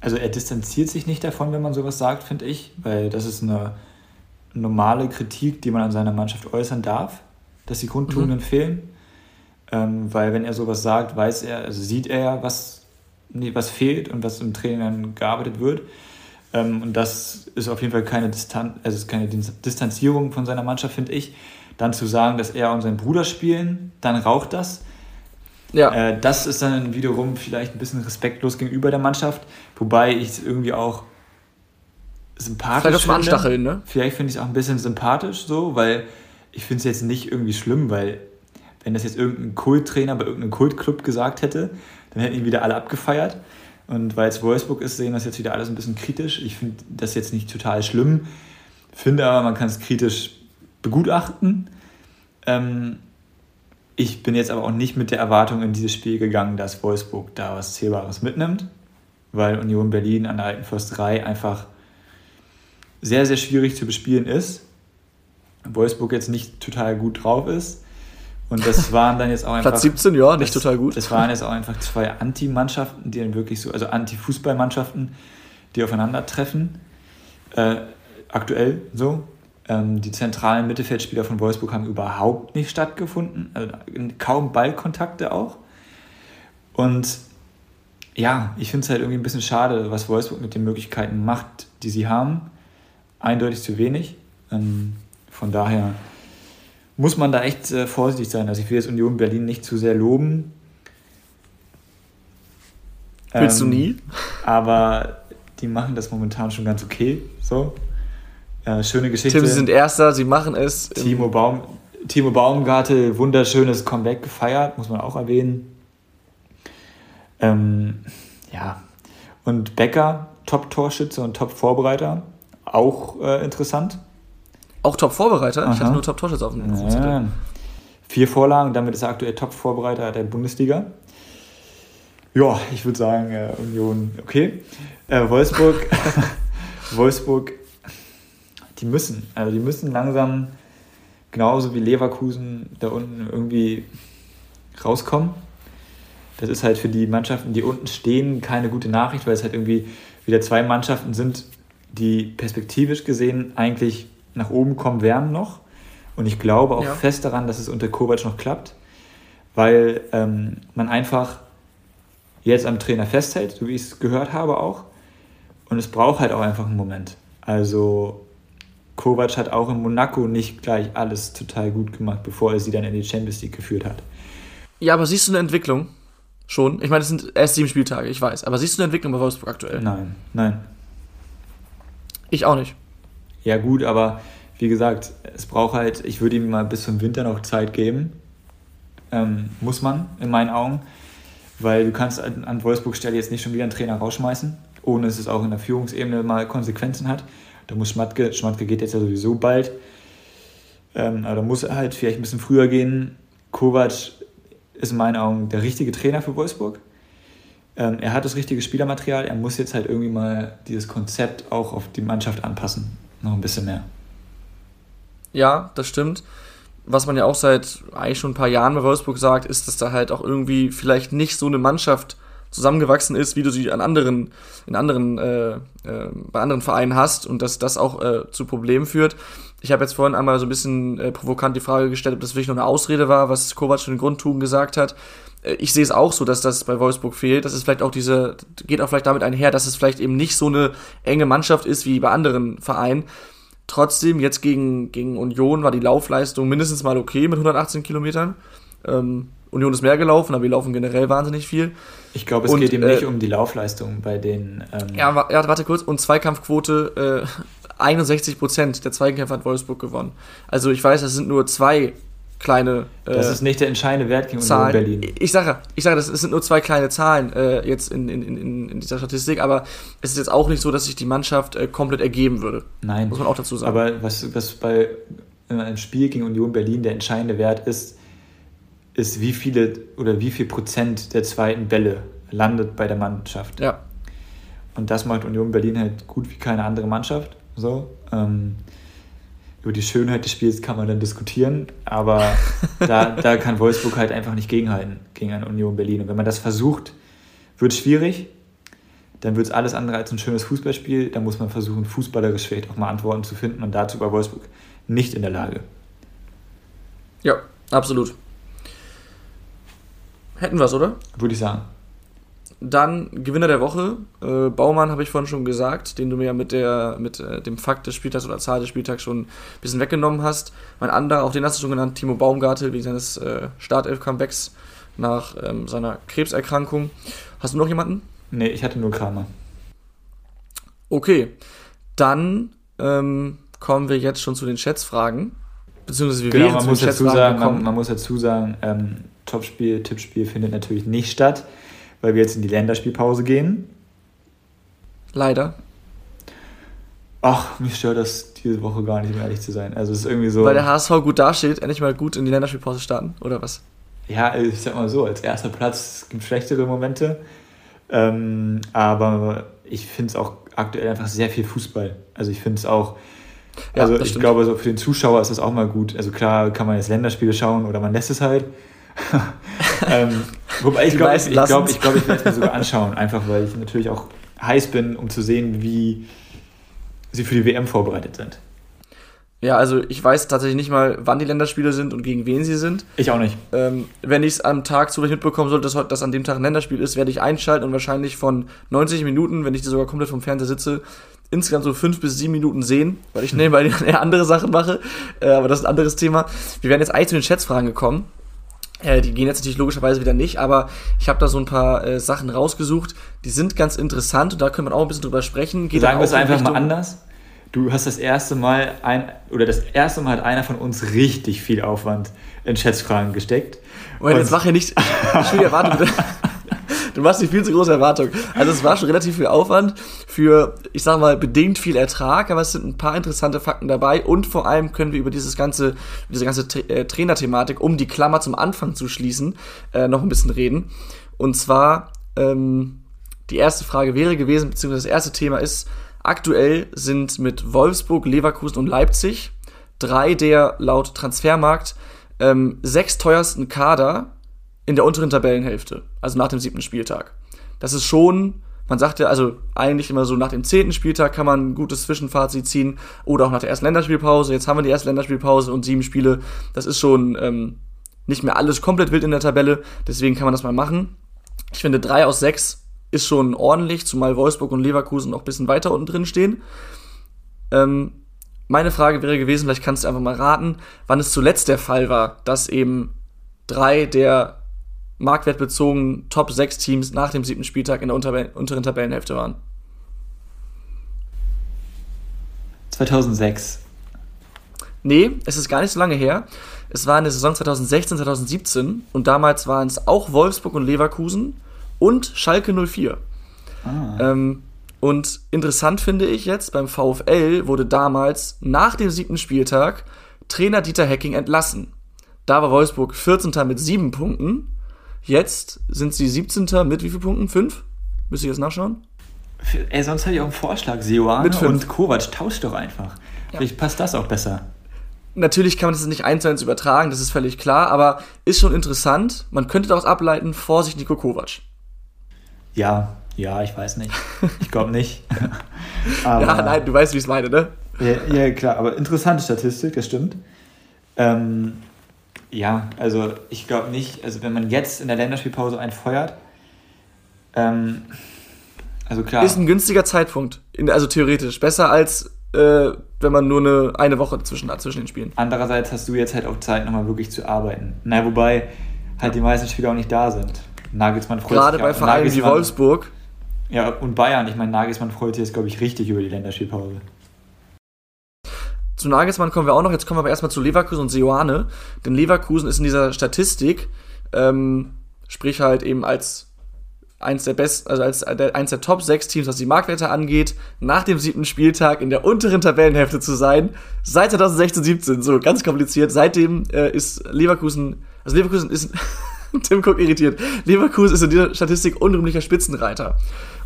Also er distanziert sich nicht davon, wenn man sowas sagt, finde ich, weil das ist eine normale Kritik, die man an seiner Mannschaft äußern darf, dass die Grundtugenden mhm. fehlen. Ähm, weil wenn er sowas sagt, weiß er, also sieht er ja, was, nee, was fehlt und was im Training dann gearbeitet wird. Ähm, und das ist auf jeden Fall keine, Distan also keine Distanzierung von seiner Mannschaft, finde ich. Dann zu sagen, dass er und sein Bruder spielen, dann raucht das. Ja. Äh, das ist dann wiederum vielleicht ein bisschen respektlos gegenüber der Mannschaft, wobei ich es irgendwie auch sympathisch vielleicht finde. Anstacheln, ne? Vielleicht finde ich es auch ein bisschen sympathisch so, weil ich finde es jetzt nicht irgendwie schlimm, weil wenn das jetzt irgendein Kulttrainer bei irgendeinem Kultclub gesagt hätte, dann hätten ihn wieder alle abgefeiert. Und weil es Wolfsburg ist, sehen das jetzt wieder alles ein bisschen kritisch. Ich finde das jetzt nicht total schlimm, finde aber, man kann es kritisch begutachten. Ähm, ich bin jetzt aber auch nicht mit der Erwartung in dieses Spiel gegangen, dass Wolfsburg da was Zählbares mitnimmt, weil Union Berlin an der alten Försterei einfach sehr, sehr schwierig zu bespielen ist. Wolfsburg jetzt nicht total gut drauf ist. Und das waren dann jetzt auch einfach. Platz 17, ja, nicht das, total gut. Das waren jetzt auch einfach zwei Anti-Mannschaften, die dann wirklich so, also Anti-Fußballmannschaften, die aufeinandertreffen. Äh, aktuell so. Ähm, die zentralen Mittelfeldspieler von Wolfsburg haben überhaupt nicht stattgefunden, also kaum Ballkontakte auch. Und ja, ich finde es halt irgendwie ein bisschen schade, was Wolfsburg mit den Möglichkeiten macht, die sie haben. Eindeutig zu wenig. Ähm, von daher muss man da echt äh, vorsichtig sein. Also ich will jetzt Union Berlin nicht zu sehr loben. Willst ähm, du nie? Aber die machen das momentan schon ganz okay. So. Äh, schöne Geschichte. Tim, sie sind Erster, sie machen es. Timo, Baum, Timo Baumgarte, wunderschönes Comeback gefeiert, muss man auch erwähnen. Ähm, ja. Und Becker, Top-Torschütze und Top-Vorbereiter, auch äh, interessant. Auch Top-Vorbereiter? Ich hatte nur Top-Torschütze auf dem ja. Vier Vorlagen, damit ist er aktuell Top-Vorbereiter der Bundesliga. Ja, ich würde sagen, äh, Union, okay. Äh, Wolfsburg, Wolfsburg, die müssen, also die müssen langsam, genauso wie Leverkusen, da unten irgendwie rauskommen. Das ist halt für die Mannschaften, die unten stehen, keine gute Nachricht, weil es halt irgendwie wieder zwei Mannschaften sind, die perspektivisch gesehen eigentlich nach oben kommen werden noch. Und ich glaube auch ja. fest daran, dass es unter Kovac noch klappt, weil ähm, man einfach jetzt am Trainer festhält, so wie ich es gehört habe auch. Und es braucht halt auch einfach einen Moment. Also Kovac hat auch in Monaco nicht gleich alles total gut gemacht, bevor er sie dann in die Champions League geführt hat. Ja, aber siehst du eine Entwicklung? Schon? Ich meine, es sind erst sieben Spieltage, ich weiß. Aber siehst du eine Entwicklung bei Wolfsburg aktuell? Nein, nein. Ich auch nicht. Ja, gut, aber wie gesagt, es braucht halt, ich würde ihm mal bis zum Winter noch Zeit geben. Ähm, muss man, in meinen Augen. Weil du kannst an Wolfsburg Stelle jetzt nicht schon wieder einen Trainer rausschmeißen, ohne dass es auch in der Führungsebene mal Konsequenzen hat. Da muss Schmatke, Schmatke geht jetzt ja sowieso bald. Ähm, aber da muss er halt vielleicht ein bisschen früher gehen. Kovac ist in meinen Augen der richtige Trainer für Wolfsburg. Ähm, er hat das richtige Spielermaterial. Er muss jetzt halt irgendwie mal dieses Konzept auch auf die Mannschaft anpassen. Noch ein bisschen mehr. Ja, das stimmt was man ja auch seit eigentlich schon ein paar Jahren bei Wolfsburg sagt, ist, dass da halt auch irgendwie vielleicht nicht so eine Mannschaft zusammengewachsen ist, wie du sie an anderen, in anderen, äh, äh, bei anderen Vereinen hast und dass das auch äh, zu Problemen führt. Ich habe jetzt vorhin einmal so ein bisschen äh, provokant die Frage gestellt, ob das wirklich nur eine Ausrede war, was Kovac für den Grundtugen gesagt hat. Äh, ich sehe es auch so, dass das bei Wolfsburg fehlt. Das ist vielleicht auch diese, geht auch vielleicht damit einher, dass es vielleicht eben nicht so eine enge Mannschaft ist wie bei anderen Vereinen. Trotzdem, jetzt gegen, gegen Union war die Laufleistung mindestens mal okay mit 118 Kilometern. Ähm, Union ist mehr gelaufen, aber wir laufen generell wahnsinnig viel. Ich glaube, es und, geht ihm nicht äh, um die Laufleistung bei den. Ähm ja, warte kurz. Und Zweikampfquote, äh, 61 Prozent der Zweikämpfer hat Wolfsburg gewonnen. Also ich weiß, das sind nur zwei kleine. Äh, das ist nicht der entscheidende Wert gegen Zahlen. Berlin. Ich sage, ich sage, das sind nur zwei kleine Zahlen äh, jetzt in, in, in, in, dieser Statistik, aber es ist jetzt auch nicht so, dass sich die Mannschaft äh, komplett ergeben würde. Nein. Muss man auch dazu sagen. Aber was, was bei einem Spiel gegen Union Berlin der entscheidende Wert ist, ist, wie viele oder wie viel Prozent der zweiten Bälle landet bei der Mannschaft. Ja. Und das macht Union Berlin halt gut wie keine andere Mannschaft. So. Ähm, über die Schönheit des Spiels kann man dann diskutieren, aber da, da kann Wolfsburg halt einfach nicht gegenhalten gegen eine Union Berlin. Und wenn man das versucht, wird es schwierig. Dann wird es alles andere als ein schönes Fußballspiel. Da muss man versuchen, fußballerisch vielleicht auch mal Antworten zu finden. Und dazu war Wolfsburg nicht in der Lage. Ja, absolut. Hätten wir es, oder? Würde ich sagen. Dann Gewinner der Woche. Äh, Baumann habe ich vorhin schon gesagt, den du mir ja mit, der, mit äh, dem Fakt des Spieltags oder Zahl des Spieltags schon ein bisschen weggenommen hast. Mein anderer, auch den hast du schon genannt, Timo Baumgartel, wegen seines äh, Startelf-Comebacks nach ähm, seiner Krebserkrankung. Hast du noch jemanden? Nee, ich hatte nur Kramer. Okay, dann ähm, kommen wir jetzt schon zu den Schätzfragen. Beziehungsweise wir genau, man muss, dazu sagen, man, man, muss dazu sagen, ähm, Topspiel, Tippspiel findet natürlich nicht statt weil wir jetzt in die Länderspielpause gehen. Leider. Ach, mich stört das diese Woche gar nicht, um ehrlich zu sein. Also es ist irgendwie so. Weil der HSV gut dasteht, endlich mal gut in die Länderspielpause starten, oder was? Ja, ich sag mal so, als erster Platz gibt es schlechtere Momente. Ähm, aber ich finde es auch aktuell einfach sehr viel Fußball. Also ich finde es auch. Also ja, ich stimmt. glaube, so für den Zuschauer ist das auch mal gut. Also klar kann man jetzt Länderspiele schauen oder man lässt es halt. Ähm, wobei ich glaube, ich, glaube, ich, glaub, ich, glaub, ich werde es mir sogar anschauen, einfach weil ich natürlich auch heiß bin, um zu sehen, wie sie für die WM vorbereitet sind. Ja, also ich weiß tatsächlich nicht mal, wann die Länderspiele sind und gegen wen sie sind. Ich auch nicht. Ähm, wenn ich es am Tag zufällig mitbekommen sollte, dass, dass an dem Tag ein Länderspiel ist, werde ich einschalten und wahrscheinlich von 90 Minuten, wenn ich sogar komplett vom Fernseher sitze, insgesamt so fünf bis sieben Minuten sehen, weil ich nebenbei eher andere Sachen mache. Äh, aber das ist ein anderes Thema. Wir wären jetzt eigentlich zu den Schätzfragen gekommen. Äh, die gehen jetzt natürlich logischerweise wieder nicht, aber ich habe da so ein paar äh, Sachen rausgesucht, die sind ganz interessant und da können wir auch ein bisschen drüber sprechen. Geht Sagen wir es einfach mal anders du hast das erste Mal ein oder das erste Mal hat einer von uns richtig viel Aufwand in Schätzfragen gesteckt. Moment, jetzt mach ja nicht viel Erwartung. du machst nicht viel zu große Erwartung. Also es war schon relativ viel Aufwand für, ich sag mal, bedingt viel Ertrag, aber es sind ein paar interessante Fakten dabei und vor allem können wir über dieses ganze, diese ganze äh, Trainerthematik, um die Klammer zum Anfang zu schließen, äh, noch ein bisschen reden. Und zwar, ähm, die erste Frage wäre gewesen, beziehungsweise das erste Thema ist, Aktuell sind mit Wolfsburg, Leverkusen und Leipzig drei der laut Transfermarkt ähm, sechs teuersten Kader in der unteren Tabellenhälfte, also nach dem siebten Spieltag. Das ist schon, man sagt ja, also eigentlich immer so nach dem zehnten Spieltag kann man ein gutes Zwischenfazit ziehen oder auch nach der ersten Länderspielpause. Jetzt haben wir die erste Länderspielpause und sieben Spiele. Das ist schon ähm, nicht mehr alles komplett wild in der Tabelle, deswegen kann man das mal machen. Ich finde, drei aus sechs ist schon ordentlich, zumal Wolfsburg und Leverkusen noch ein bisschen weiter unten drin stehen. Ähm, meine Frage wäre gewesen, vielleicht kannst du einfach mal raten, wann es zuletzt der Fall war, dass eben drei der marktwertbezogenen Top 6 Teams nach dem siebten Spieltag in der unteren Tabellenhälfte waren. 2006. Nee, es ist gar nicht so lange her. Es war in der Saison 2016, 2017 und damals waren es auch Wolfsburg und Leverkusen und Schalke 04. Ah. Ähm, und interessant finde ich jetzt, beim VfL wurde damals nach dem siebten Spieltag Trainer Dieter Hecking entlassen. Da war Wolfsburg 14. mit sieben Punkten. Jetzt sind sie 17. mit wie vielen Punkten? Fünf? Müsste ich jetzt nachschauen? Ey, sonst hätte ich auch einen Vorschlag. Seoane und Kovac, tauscht doch einfach. Ja. Vielleicht passt das auch besser. Natürlich kann man das nicht eins zu eins übertragen, das ist völlig klar, aber ist schon interessant. Man könnte daraus ableiten, Vorsicht Nico Kovac. Ja, ja, ich weiß nicht. Ich glaube nicht. ja, nein, du weißt, wie ich es meine, ne? Ja, ja, klar, aber interessante Statistik, das stimmt. Ähm, ja, also ich glaube nicht, also wenn man jetzt in der Länderspielpause einen feuert, ähm, also klar. Ist ein günstiger Zeitpunkt, also theoretisch. Besser als äh, wenn man nur eine, eine Woche zwischen zwischen den Spielen. Andererseits hast du jetzt halt auch Zeit, nochmal wirklich zu arbeiten. Na, wobei halt die meisten Spieler auch nicht da sind. Nagelsmann freut Gerade sich. Gerade bei Vereinen wie Wolfsburg. Ja, und Bayern. Ich meine, Nagelsmann freut sich jetzt, glaube ich, richtig über die Länderspielpause. Zu Nagelsmann kommen wir auch noch. Jetzt kommen wir aber erstmal zu Leverkusen und Seoane. Denn Leverkusen ist in dieser Statistik, ähm, sprich halt eben als eins der besten, also als eins der Top 6 Teams, was die Marktwerte angeht, nach dem siebten Spieltag in der unteren Tabellenhälfte zu sein, seit 2016, 17, so ganz kompliziert. Seitdem äh, ist Leverkusen, also Leverkusen ist Tim guckt irritiert. Leverkusen ist in dieser Statistik unrühmlicher Spitzenreiter.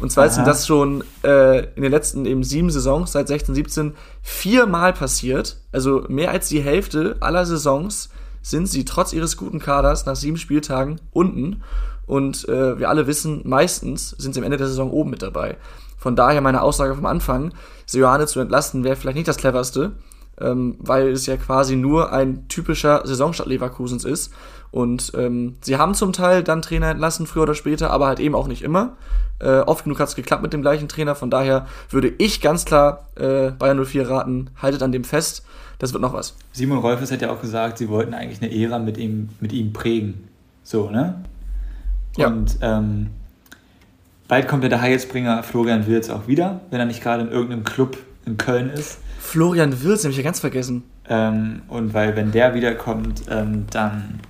Und zwar Aha. ist das schon äh, in den letzten eben sieben Saisons, seit 16, 17, viermal passiert. Also mehr als die Hälfte aller Saisons sind sie trotz ihres guten Kaders nach sieben Spieltagen unten. Und äh, wir alle wissen, meistens sind sie am Ende der Saison oben mit dabei. Von daher meine Aussage vom Anfang, Seoane zu entlasten, wäre vielleicht nicht das cleverste, ähm, weil es ja quasi nur ein typischer Saisonstart Leverkusens ist. Und ähm, sie haben zum Teil dann Trainer entlassen, früher oder später, aber halt eben auch nicht immer. Äh, oft genug hat es geklappt mit dem gleichen Trainer, von daher würde ich ganz klar äh, Bayern 04 raten, haltet an dem fest, das wird noch was. Simon Rolfes hat ja auch gesagt, sie wollten eigentlich eine Ära mit ihm, mit ihm prägen. So, ne? Und ja. ähm, bald kommt ja der Heilsbringer Florian Wirz auch wieder, wenn er nicht gerade in irgendeinem Club in Köln ist. Florian Wirz, den habe ich ja ganz vergessen. Ähm, und weil, wenn der wiederkommt, ähm, dann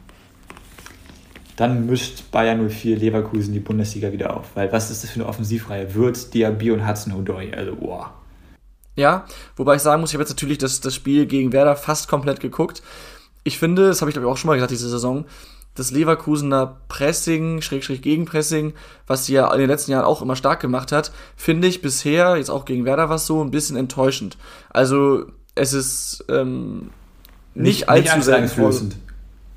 dann mischt Bayern 04 Leverkusen die Bundesliga wieder auf. Weil was ist das für eine Offensivreihe? Würz, Diaby und Hudson Odoi. Also, boah. Ja, wobei ich sagen muss, ich habe jetzt natürlich das, das Spiel gegen Werder fast komplett geguckt. Ich finde, das habe ich glaube ich auch schon mal gesagt diese Saison, das Leverkusener Pressing, Schrägstrich Gegenpressing, was sie ja in den letzten Jahren auch immer stark gemacht hat, finde ich bisher, jetzt auch gegen Werder war es so, ein bisschen enttäuschend. Also es ist ähm, nicht, nicht allzu sehr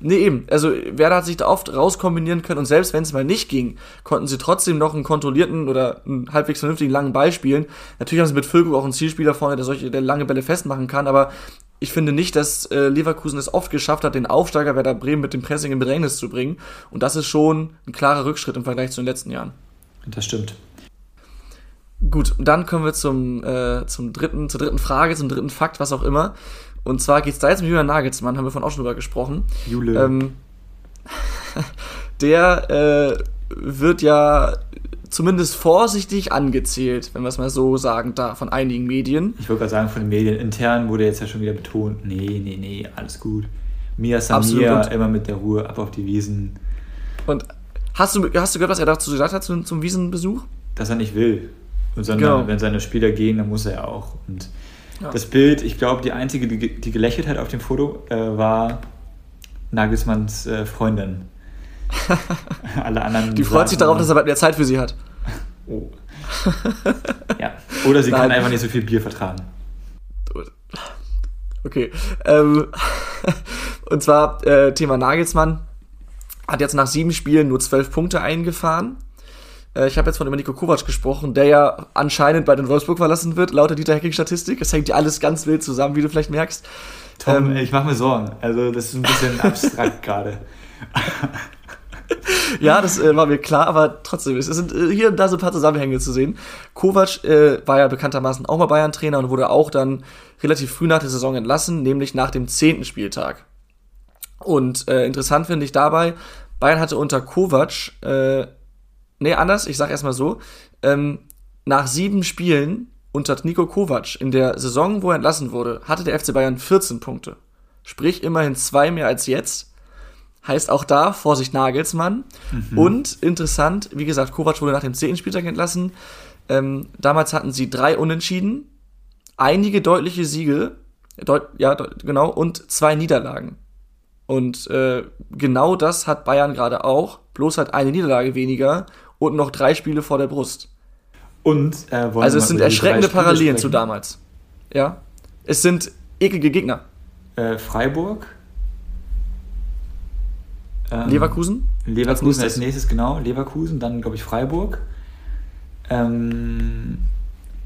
Nee, eben. Also Werder hat sich da oft rauskombinieren können und selbst wenn es mal nicht ging, konnten sie trotzdem noch einen kontrollierten oder einen halbwegs vernünftigen langen Ball spielen. Natürlich haben sie mit Füllkrug auch einen Zielspieler vorne, der solche der lange Bälle festmachen kann, aber ich finde nicht, dass äh, Leverkusen es oft geschafft hat, den Aufsteiger Werder Bremen mit dem Pressing in Bedrängnis zu bringen. Und das ist schon ein klarer Rückschritt im Vergleich zu den letzten Jahren. Das stimmt. Gut, dann kommen wir zum, äh, zum dritten, zur dritten Frage, zum dritten Fakt, was auch immer. Und zwar geht es da jetzt um Julian Nagelsmann, haben wir von auch schon drüber gesprochen. Jule. Ähm, der äh, wird ja zumindest vorsichtig angezählt, wenn man es mal so sagen darf, von einigen Medien. Ich würde gerade sagen, von den Medien intern wurde jetzt ja schon wieder betont, nee, nee, nee, alles gut. Mia Samir immer mit der Ruhe, ab auf die Wiesen, Und hast du, hast du gehört, was er dazu gesagt hat zum, zum Wiesenbesuch? dass er nicht will. Und sondern Genau. wenn seine Spieler gehen, dann muss er ja auch. Und Ja. das Bild, ich glaube, die einzige, die, die gelächelt hat auf dem Foto, äh, war Nagelsmanns äh, Freundin. Alle anderen. Die freut sich saßen darauf, dass er bald mehr Zeit für sie hat. Oh. ja. Oder sie kann Nein. einfach nicht so viel Bier vertragen. Okay. Ähm, und zwar äh, Thema Nagelsmann hat jetzt nach sieben Spielen nur zwölf Punkte eingefahren. Äh, ich habe jetzt von über Nico Kovac gesprochen, der ja anscheinend bei den Wolfsburg verlassen wird, laut der Dieter Hecking Statistik. Es hängt ja alles ganz wild zusammen, wie du vielleicht merkst. Tom, Ähm, ich mache mir Sorgen. Also, das ist ein bisschen abstrakt gerade. Ja, das äh, war mir klar, aber trotzdem, es sind äh, hier und da so ein paar Zusammenhänge zu sehen. Kovac äh, war ja bekanntermaßen auch mal Bayern-Trainer und wurde auch dann relativ früh nach der Saison entlassen, nämlich nach dem zehnten Spieltag. Und äh, interessant finde ich dabei, Bayern hatte unter Kovac, äh, nee, anders, ich sag erstmal so, ähm, nach sieben Spielen unter Nico Kovac in der Saison, wo er entlassen wurde, hatte der FC Bayern 14 Punkte. Sprich immerhin zwei mehr als jetzt. Heißt auch da, Vorsicht Nagelsmann. Und interessant, wie gesagt, Kovac wurde nach dem 10. Spieltag entlassen. Ähm, damals hatten sie drei Unentschieden, einige deutliche Siege, deut ja, deut genau, und zwei Niederlagen. Und äh, genau das hat Bayern gerade auch, bloß halt eine Niederlage weniger und noch drei Spiele vor der Brust. Und äh, Also es sind erschreckende Parallelen zu sprechen? damals. Ja. Es sind eklige Gegner. Äh, Freiburg. Ähm, Leverkusen. Leverkusen als als nächstes. nächstes, genau. Leverkusen, dann glaube ich Freiburg. Ähm,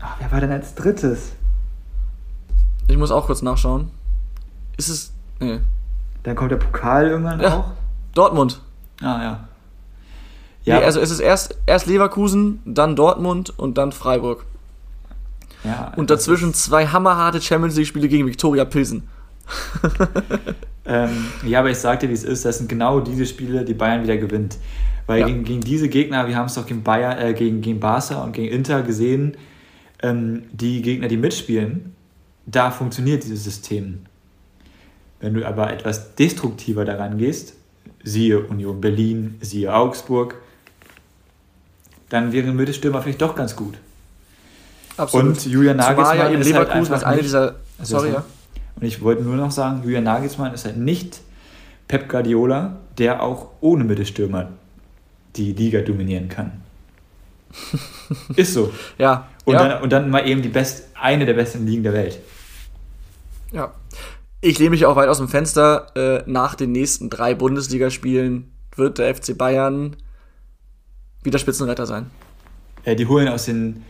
ach, wer war denn als drittes? Ich muss auch kurz nachschauen. Ist es. Nee. Dann kommt der Pokal irgendwann Ja. auch. Dortmund. Ah, ja. Ja. Nee, also es ist erst, erst Leverkusen, dann Dortmund und dann Freiburg. ja, Und dazwischen zwei hammerharte Champions League-Spiele gegen Viktoria Pilsen. Ähm, ja, aber ich sag dir, wie es ist. Das sind genau diese Spiele, die Bayern wieder gewinnt. Weil Ja. gegen, gegen diese Gegner, wir haben es doch gegen, Bayern, äh, gegen, gegen Barca und gegen Inter gesehen, ähm, die Gegner, die mitspielen, da funktioniert dieses System. Wenn du aber etwas destruktiver daran gehst, siehe Union Berlin, siehe Augsburg, dann wäre ein Mittelstürmer vielleicht doch ganz gut. Und Julian Nagelsmann ja ist halt Leverkusen einfach als eine dieser. Sorry, so. ja. Und ich wollte nur noch sagen, Julian Nagelsmann ist halt nicht Pep Guardiola, der auch ohne Mittelstürmer die Liga dominieren kann. ist so. Ja. Und, ja. dann, und dann mal eben die best, eine der besten Ligen der Welt. Ja. Ich lehne mich auch weit aus dem Fenster. Äh, nach den nächsten drei Bundesligaspielen wird der FC Bayern wieder Spitzenretter sein. Äh, die holen aus den.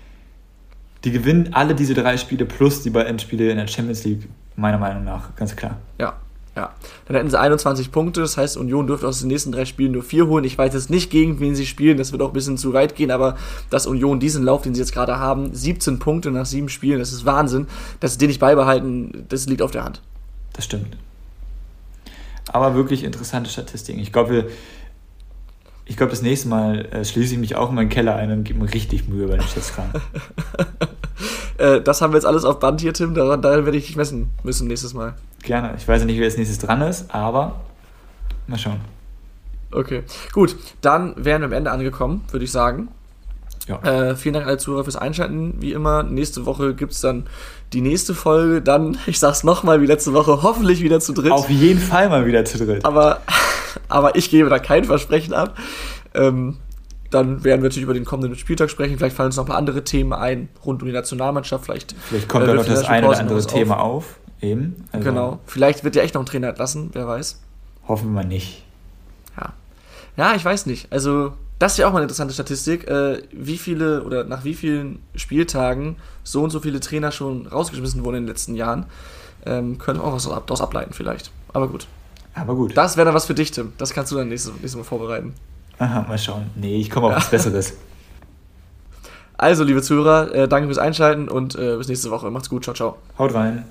Die gewinnen alle diese drei Spiele plus die beiden Spiele in der Champions League, meiner Meinung nach, ganz klar. Ja. Ja. Dann hätten sie 21 Punkte, das heißt, Union dürfte aus den nächsten drei Spielen nur vier holen. Ich weiß jetzt nicht, gegen wen sie spielen, das wird auch ein bisschen zu weit gehen, aber dass Union diesen Lauf, den sie jetzt gerade haben, 17 Punkte nach sieben Spielen, das ist Wahnsinn. Dass sie den nicht beibehalten, das liegt auf der Hand. Das stimmt. Aber wirklich interessante Statistiken. Ich glaube, wir- ich glaube, das nächste Mal äh, schließe ich mich auch in meinen Keller ein und gebe mir richtig Mühe bei den Schätzfragen. Äh, das haben wir jetzt alles auf Band hier, Tim, daran, daran werde ich dich messen müssen nächstes Mal. Gerne. Ich weiß ja nicht, wer als nächstes dran ist, aber mal schauen. Okay, gut, dann wären wir am Ende angekommen, würde ich sagen. Ja. Äh, vielen Dank an alle Zuhörer fürs Einschalten. Wie immer, nächste Woche gibt es dann die nächste Folge. Dann, ich sag's nochmal wie letzte Woche, hoffentlich wieder zu dritt. Auf jeden Fall mal wieder zu dritt. aber, aber ich gebe da kein Versprechen ab. Ähm, dann werden wir natürlich über den kommenden Spieltag sprechen. Vielleicht fallen uns noch ein paar andere Themen ein, rund um die Nationalmannschaft. Vielleicht, Vielleicht kommt äh, da noch das eine oder andere Thema auf. Eben. Also Genau. Vielleicht wird ja echt noch ein Trainer entlassen, wer weiß. Hoffen wir nicht. Ja. Ja, ich weiß nicht. Also, Das ist ja auch mal eine interessante Statistik, äh, wie viele oder nach wie vielen Spieltagen so und so viele Trainer schon rausgeschmissen wurden in den letzten Jahren. Ähm, können auch was daraus ableiten vielleicht. Aber gut. Aber gut. Das wäre dann was für dich, Tim. Das kannst du dann nächstes, nächstes Mal vorbereiten. Aha, mal schauen. Nee, ich komme auf was Besseres. Also, liebe Zuhörer, äh, danke fürs Einschalten und äh, bis nächste Woche. Macht's gut. Ciao, ciao. Haut rein.